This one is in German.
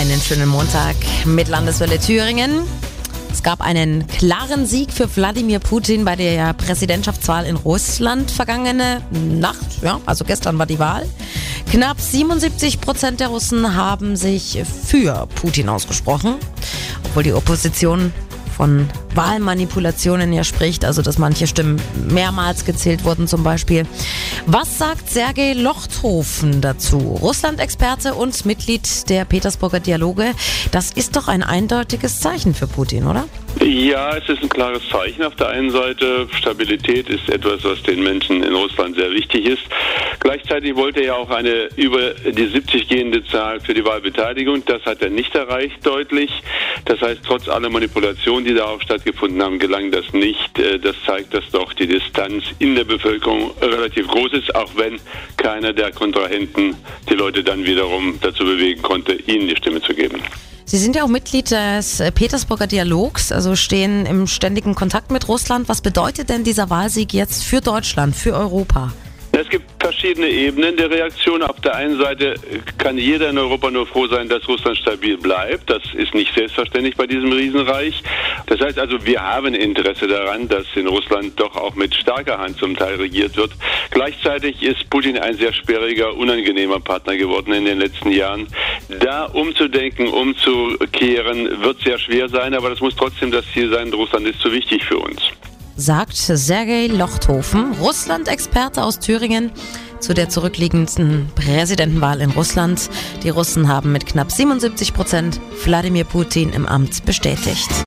einen schönen Montag mit Landeswelle Thüringen. Es gab einen klaren Sieg für Wladimir Putin bei der Präsidentschaftswahl in Russland vergangene Nacht. Ja, also gestern war die Wahl. Knapp 77 Prozent der Russen haben sich für Putin ausgesprochen, obwohl die Opposition von Wahlmanipulationen ja spricht, also dass manche Stimmen mehrmals gezählt wurden zum Beispiel. Was sagt Sergei Lochthofen dazu? Russland-Experte und Mitglied der Petersburger Dialoge. Das ist doch ein eindeutiges Zeichen für Putin, oder? Ja, es ist ein klares Zeichen auf der einen Seite. Stabilität ist etwas, was den Menschen in Russland sehr wichtig ist. Gleichzeitig wollte er ja auch eine über die 70 gehende Zahl für die Wahlbeteiligung. Das hat er nicht erreicht, deutlich. Das heißt, trotz aller Manipulationen, die darauf stattgefunden haben, gelang das nicht. Äh, das zeigt, dass doch die Distanz in der Bevölkerung relativ groß ist, auch wenn keiner der Kontrahenten die Leute dann wiederum dazu bewegen konnte, ihnen die Stimme zu geben. Sie sind ja auch Mitglied des Petersburger Dialogs, also stehen im ständigen Kontakt mit Russland. Was bedeutet denn dieser Wahlsieg jetzt für Deutschland, für Europa? Es gibt verschiedene Ebenen der Reaktion. Auf der einen Seite kann jeder in Europa nur froh sein, dass Russland stabil bleibt. Das ist nicht selbstverständlich bei diesem Riesenreich. Das heißt also, wir haben Interesse daran, dass in Russland doch auch mit starker Hand zum Teil regiert wird. Gleichzeitig ist Putin ein sehr sperriger, unangenehmer Partner geworden in den letzten Jahren. Da umzudenken, umzukehren, wird sehr schwer sein, aber das muss trotzdem das Ziel sein. Russland ist zu wichtig für uns sagt Sergei Lochthofen, Russland-Experte aus Thüringen, zu der zurückliegenden Präsidentenwahl in Russland. Die Russen haben mit knapp 77 Prozent Wladimir Putin im Amt bestätigt.